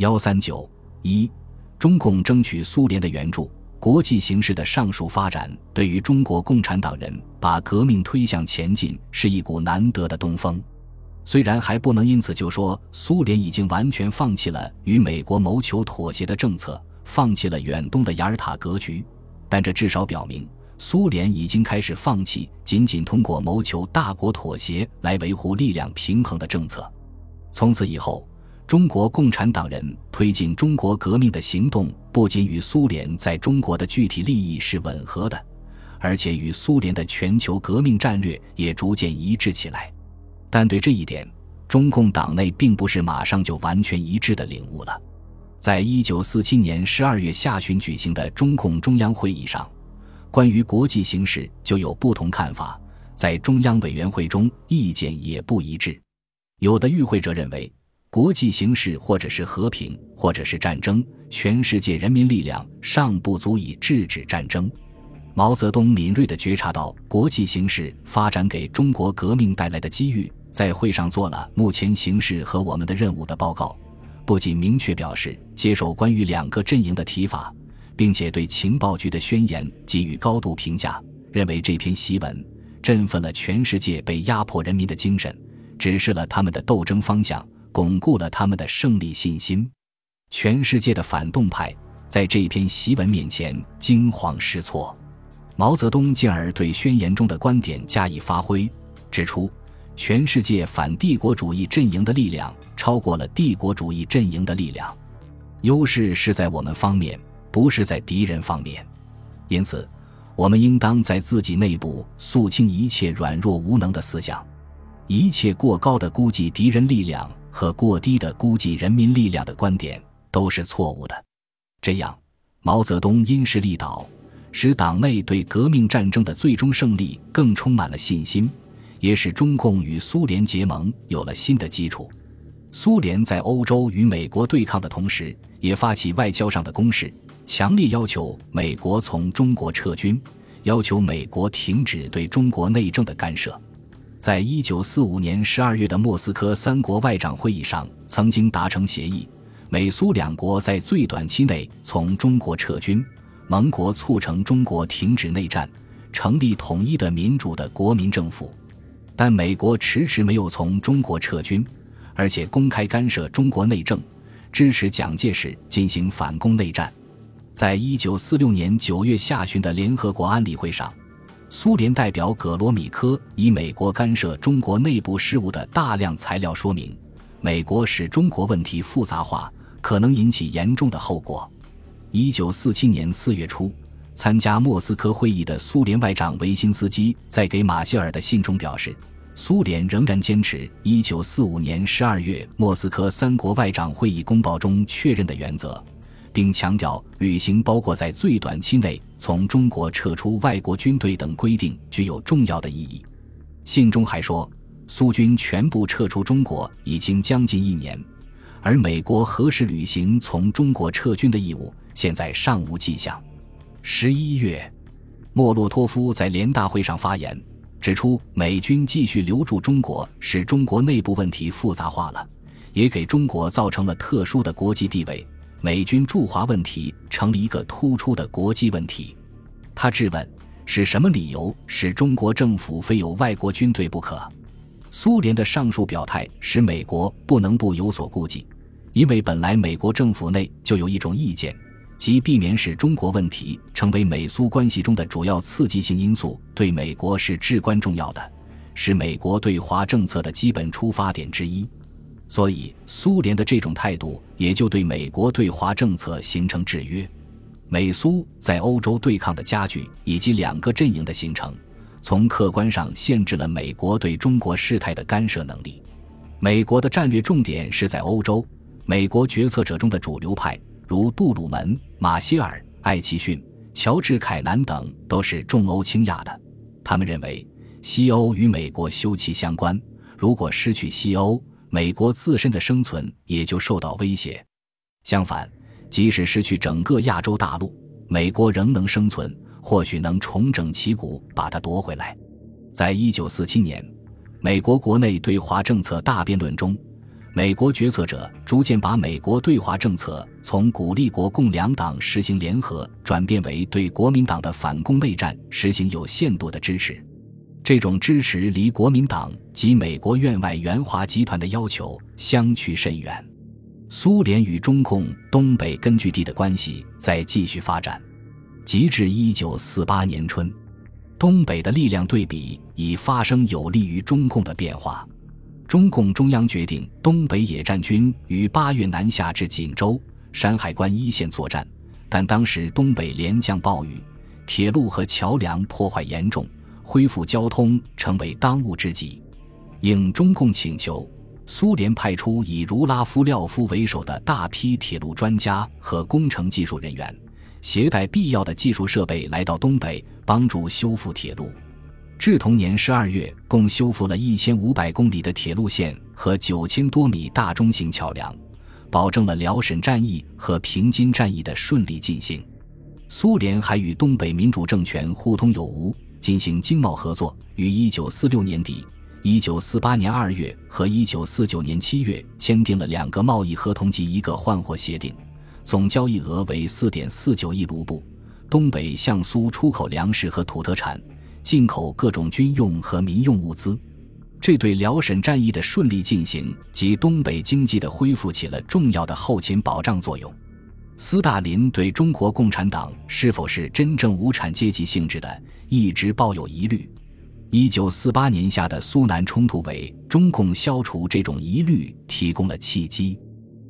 幺三九一，中共争取苏联的援助。国际形势的上述发展，对于中国共产党人把革命推向前进，是一股难得的东风。虽然还不能因此就说苏联已经完全放弃了与美国谋求妥协的政策，放弃了远东的雅尔塔格局，但这至少表明，苏联已经开始放弃仅仅通过谋求大国妥协来维护力量平衡的政策。从此以后。中国共产党人推进中国革命的行动，不仅与苏联在中国的具体利益是吻合的，而且与苏联的全球革命战略也逐渐一致起来。但对这一点，中共党内并不是马上就完全一致的领悟了。在一九四七年十二月下旬举行的中共中央会议上，关于国际形势就有不同看法，在中央委员会中意见也不一致。有的与会者认为。国际形势，或者是和平，或者是战争，全世界人民力量尚不足以制止战争。毛泽东敏锐地觉察到国际形势发展给中国革命带来的机遇，在会上做了目前形势和我们的任务的报告，不仅明确表示接受关于两个阵营的提法，并且对情报局的宣言给予高度评价，认为这篇檄文振奋了全世界被压迫人民的精神，指示了他们的斗争方向。巩固了他们的胜利信心。全世界的反动派在这篇檄文面前惊慌失措。毛泽东进而对宣言中的观点加以发挥，指出全世界反帝国主义阵营的力量超过了帝国主义阵营的力量，优势是在我们方面，不是在敌人方面。因此，我们应当在自己内部肃清一切软弱无能的思想，一切过高的估计敌人力量。和过低的估计人民力量的观点都是错误的。这样，毛泽东因势利导，使党内对革命战争的最终胜利更充满了信心，也使中共与苏联结盟有了新的基础。苏联在欧洲与美国对抗的同时，也发起外交上的攻势，强烈要求美国从中国撤军，要求美国停止对中国内政的干涉。在一九四五年十二月的莫斯科三国外长会议上，曾经达成协议，美苏两国在最短期内从中国撤军，盟国促成中国停止内战，成立统一的民主的国民政府。但美国迟迟没有从中国撤军，而且公开干涉中国内政，支持蒋介石进行反攻内战。在一九四六年九月下旬的联合国安理会上。苏联代表葛罗米科以美国干涉中国内部事务的大量材料说明，美国使中国问题复杂化可能引起严重的后果。一九四七年四月初，参加莫斯科会议的苏联外长维辛斯基在给马歇尔的信中表示，苏联仍然坚持一九四五年十二月莫斯科三国外长会议公报中确认的原则。并强调履行包括在最短期内从中国撤出外国军队等规定具有重要的意义。信中还说，苏军全部撤出中国已经将近一年，而美国何时履行从中国撤军的义务，现在尚无迹象。十一月，莫洛托夫在联大会上发言，指出美军继续留驻中国，使中国内部问题复杂化了，也给中国造成了特殊的国际地位。美军驻华问题成了一个突出的国际问题。他质问：是什么理由使中国政府非有外国军队不可？苏联的上述表态使美国不能不有所顾忌，因为本来美国政府内就有一种意见，即避免使中国问题成为美苏关系中的主要刺激性因素，对美国是至关重要的，是美国对华政策的基本出发点之一。所以，苏联的这种态度也就对美国对华政策形成制约。美苏在欧洲对抗的加剧，以及两个阵营的形成，从客观上限制了美国对中国事态的干涉能力。美国的战略重点是在欧洲，美国决策者中的主流派，如杜鲁门、马歇尔、艾奇逊、乔治·凯南等，都是重欧轻亚的。他们认为，西欧与美国休戚相关，如果失去西欧，美国自身的生存也就受到威胁。相反，即使失去整个亚洲大陆，美国仍能生存，或许能重整旗鼓，把它夺回来。在一九四七年，美国国内对华政策大辩论中，美国决策者逐渐把美国对华政策从鼓励国共两党实行联合，转变为对国民党的反攻内战实行有限度的支持。这种支持离国民党及美国院外援华集团的要求相去甚远。苏联与中共东北根据地的关系在继续发展，及至一九四八年春，东北的力量对比已发生有利于中共的变化。中共中央决定，东北野战军于八月南下至锦州、山海关一线作战，但当时东北连降暴雨，铁路和桥梁破坏严重，恢复交通成为当务之急。应中共请求，苏联派出以茹拉夫廖夫为首的大批铁路专家和工程技术人员，携带必要的技术设备来到东北，帮助修复铁路。至同年十二月，共修复了一千五百公里的铁路线和九千多米大中型桥梁，保证了辽沈战役和平津战役的顺利进行。苏联还与东北民主政权互通有无，进行经贸合作。于一九四六年底、一九四八年二月和一九四九年七月签订了两个贸易合同及一个换货协定，总交易额为四点四九亿卢布。东北向苏出口粮食和土特产。进口各种军用和民用物资，这对辽沈战役的顺利进行及东北经济的恢复起了重要的后勤保障作用。斯大林对中国共产党是否是真正无产阶级性质的，一直抱有疑虑。一九四八年下的苏南冲突为中共消除这种疑虑提供了契机。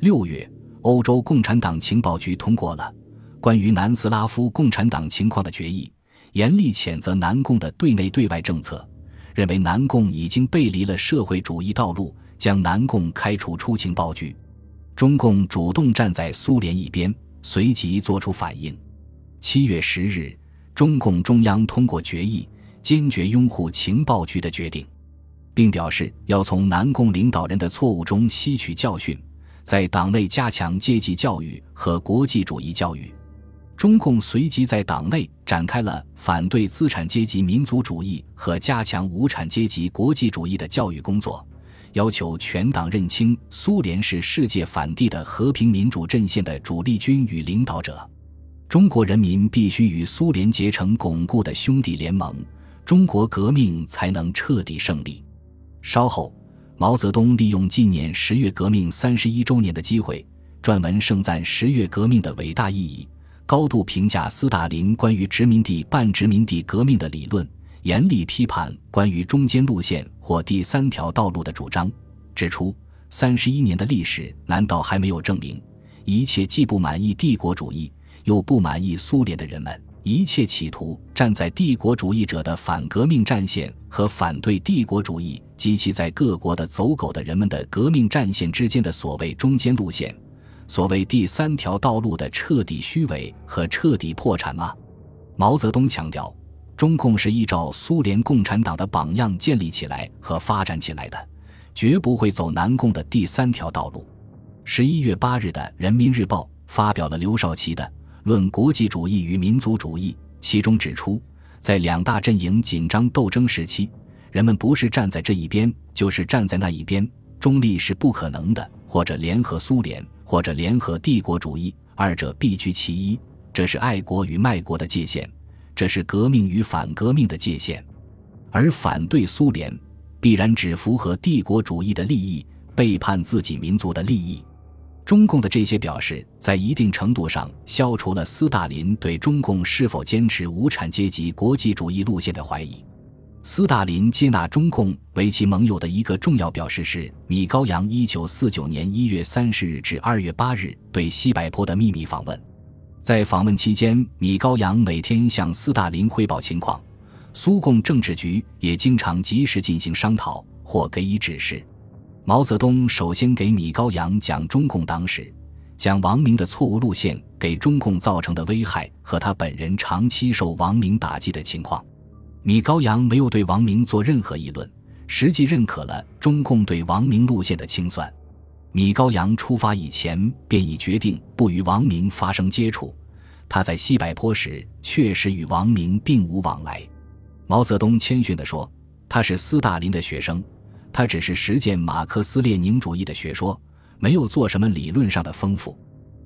六月，欧洲共产党情报局通过了关于南斯拉夫共产党情况的决议。严厉谴责南共的对内对外政策，认为南共已经背离了社会主义道路，将南共开除出情报局。中共主动站在苏联一边，随即作出反应。七月十日，中共中央通过决议，坚决拥护情报局的决定，并表示要从南共领导人的错误中吸取教训，在党内加强阶级教育和国际主义教育。中共随即在党内展开了反对资产阶级民族主义和加强无产阶级国际主义的教育工作，要求全党认清苏联是世界反帝的和平民主阵线的主力军与领导者，中国人民必须与苏联结成巩固的兄弟联盟，中国革命才能彻底胜利。稍后，毛泽东利用纪念十月革命三十一周年的机会，撰文盛赞十月革命的伟大意义。高度评价斯大林关于殖民地半殖民地革命的理论，严厉批判关于中间路线或第三条道路的主张，指出三十一年的历史难道还没有证明，一切既不满意帝国主义又不满意苏联的人们，一切企图站在帝国主义者的反革命战线和反对帝国主义及其在各国的走狗的人们的革命战线之间的所谓中间路线？所谓第三条道路的彻底虚伪和彻底破产吗？毛泽东强调，中共是依照苏联共产党的榜样建立起来和发展起来的，绝不会走南共的第三条道路。十一月八日的《人民日报》发表了刘少奇的《论国际主义与民族主义》，其中指出，在两大阵营紧张斗争时期，人们不是站在这一边，就是站在那一边，中立是不可能的，或者联合苏联。或者联合帝国主义，二者必居其一。这是爱国与卖国的界限，这是革命与反革命的界限。而反对苏联，必然只符合帝国主义的利益，背叛自己民族的利益。中共的这些表示，在一定程度上消除了斯大林对中共是否坚持无产阶级国际主义路线的怀疑。斯大林接纳中共为其盟友的一个重要表示是米高扬一九四九年一月三十日至二月八日对西柏坡的秘密访问。在访问期间，米高扬每天向斯大林汇报情况，苏共政治局也经常及时进行商讨或给予指示。毛泽东首先给米高扬讲中共党史，讲王明的错误路线给中共造成的危害和他本人长期受王明打击的情况。米高扬没有对王明做任何议论，实际认可了中共对王明路线的清算。米高扬出发以前便已决定不与王明发生接触。他在西柏坡时确实与王明并无往来。毛泽东谦逊地说：“他是斯大林的学生，他只是实践马克思列宁主义的学说，没有做什么理论上的丰富。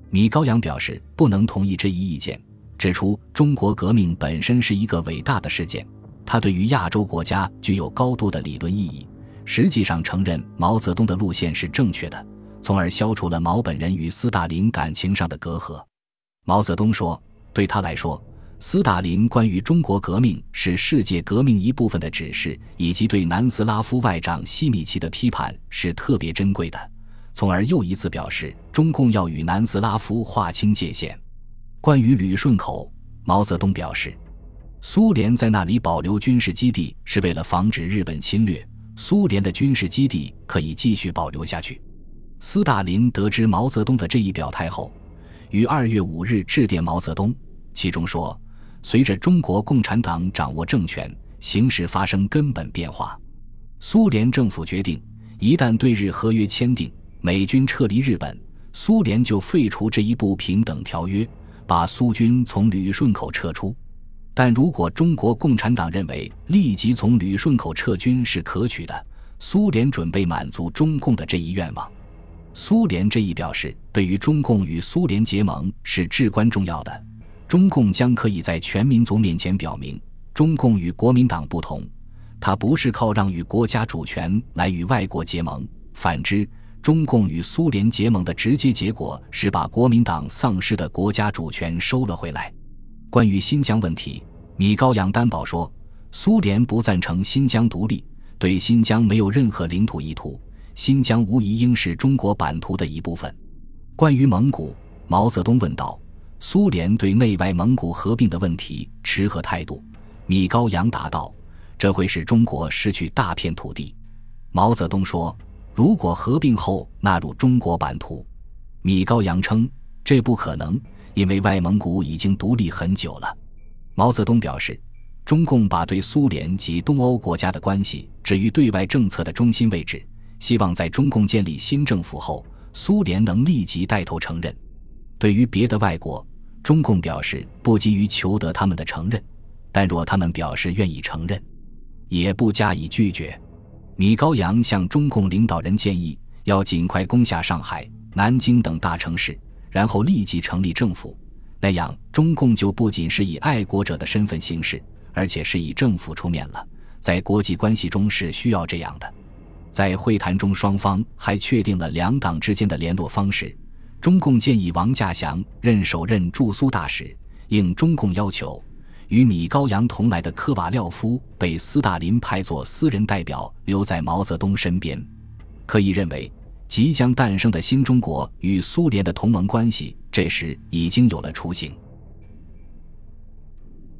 米高扬表示不能同意这一意见，指出中国革命本身是一个伟大的事件，它对于亚洲国家具有高度的理论意义。实际上承认毛泽东的路线是正确的，从而消除了毛本人与斯大林感情上的隔阂。毛泽东说：“对他来说，斯大林关于中国革命是世界革命一部分的指示，以及对南斯拉夫外长西米奇的批判是特别珍贵的。”从而又一次表示，中共要与南斯拉夫划清界限。关于旅顺口，毛泽东表示，苏联在那里保留军事基地是为了防止日本侵略。苏联的军事基地可以继续保留下去。斯大林得知毛泽东的这一表态后，于二月五日致电毛泽东，其中说：“随着中国共产党掌握政权，形势发生根本变化。苏联政府决定，一旦对日合约签订，美军撤离日本，苏联就废除这一不平等条约，把苏军从旅顺口撤出。”但如果中国共产党认为立即从旅顺口撤军是可取的，苏联准备满足中共的这一愿望。苏联这一表示，对于中共与苏联结盟是至关重要的。中共将可以在全民族面前表明，中共与国民党不同，它不是靠让与国家主权来与外国结盟。反之，中共与苏联结盟的直接结果是把国民党丧失的国家主权收了回来。关于新疆问题，米高扬担保说，苏联不赞成新疆独立，对新疆没有任何领土意图，新疆无疑应是中国版图的一部分。关于蒙古，毛泽东问道：“苏联对内外蒙古合并的问题持何态度？”米高扬答道：“这会使中国失去大片土地。”毛泽东说：“如果合并后纳入中国版图，米高扬称这不可能。”因为外蒙古已经独立很久了，毛泽东表示，中共把对苏联及东欧国家的关系置于对外政策的中心位置，希望在中共建立新政府后，苏联能立即带头承认。对于别的外国，中共表示不急于求得他们的承认，但若他们表示愿意承认，也不加以拒绝。米高扬向中共领导人建议，要尽快攻下上海、南京等大城市。然后立即成立政府，那样中共就不仅是以爱国者的身份行事，而且是以政府出面了。在国际关系中是需要这样的。在会谈中，双方还确定了两党之间的联络方式。中共建议王稼祥任首任驻苏大使，应中共要求，与米高扬同来的科瓦廖夫被斯大林派作私人代表，留在毛泽东身边。可以认为。即将诞生的新中国与苏联的同盟关系，这时已经有了雏形。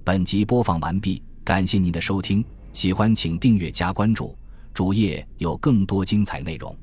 本集播放完毕，感谢您的收听，喜欢请订阅加关注，主页有更多精彩内容。